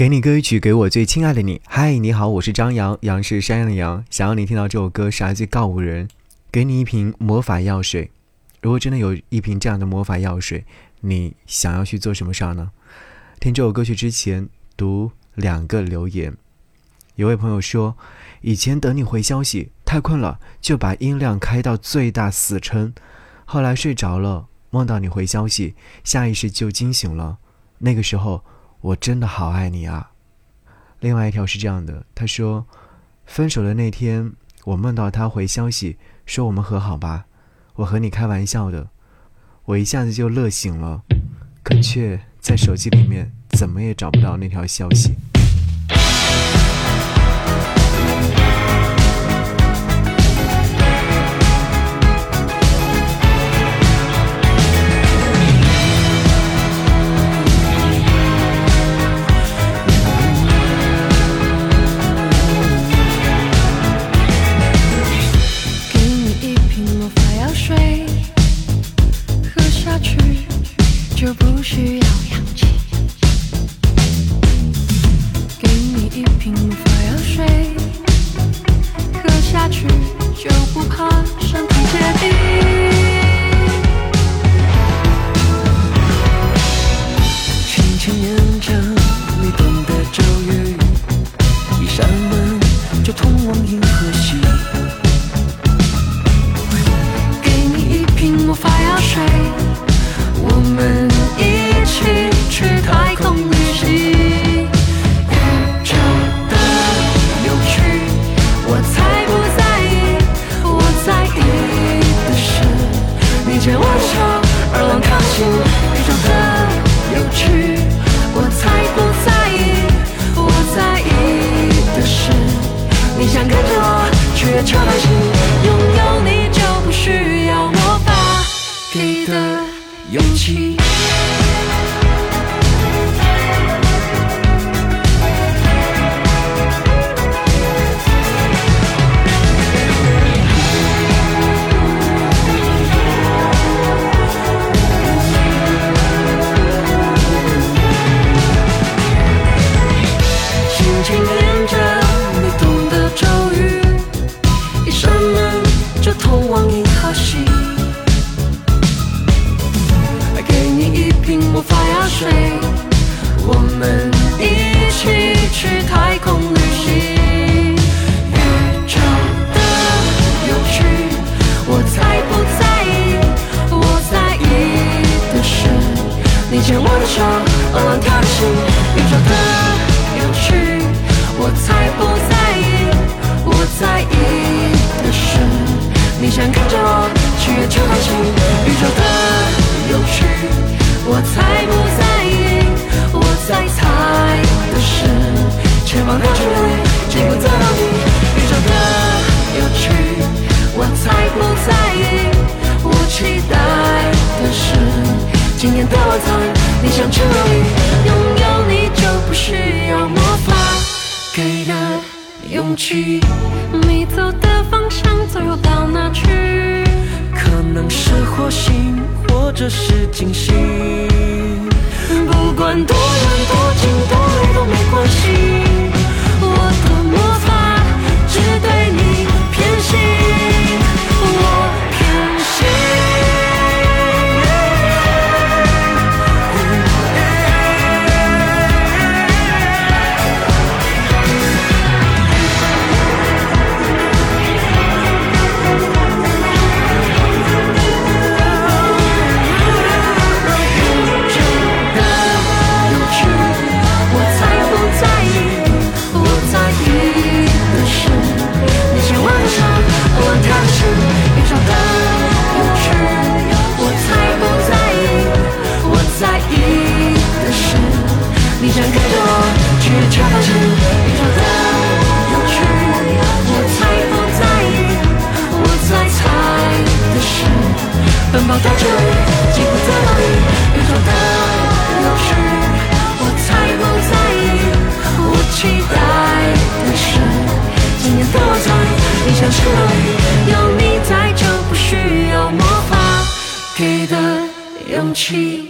给你歌曲，给我最亲爱的你。嗨，你好，我是张扬，杨是山羊的羊。想要你听到这首歌是来自告五人。给你一瓶魔法药水，如果真的有一瓶这样的魔法药水，你想要去做什么事儿呢？听这首歌曲之前，读两个留言。有位朋友说，以前等你回消息太困了，就把音量开到最大死撑，后来睡着了，梦到你回消息，下意识就惊醒了。那个时候。我真的好爱你啊！另外一条是这样的，他说，分手的那天，我梦到他回消息说我们和好吧，我和你开玩笑的，我一下子就乐醒了，可却在手机里面怎么也找不到那条消息。一瓶魔法药水喝下去就不怕身体结冰。轻轻念着你懂的咒语一扇门就通往银河系。给你一瓶魔法药水超开心，拥有你就不需要魔法给的勇气。我才不在意，我在猜的是前方的未知。见不到你，宇宙的有趣。我才不在意，我期待的是今天的晚餐。你想去哪里？拥有你就不需要魔法给的勇气。你走的方向。有你在就不需要魔法给的勇气。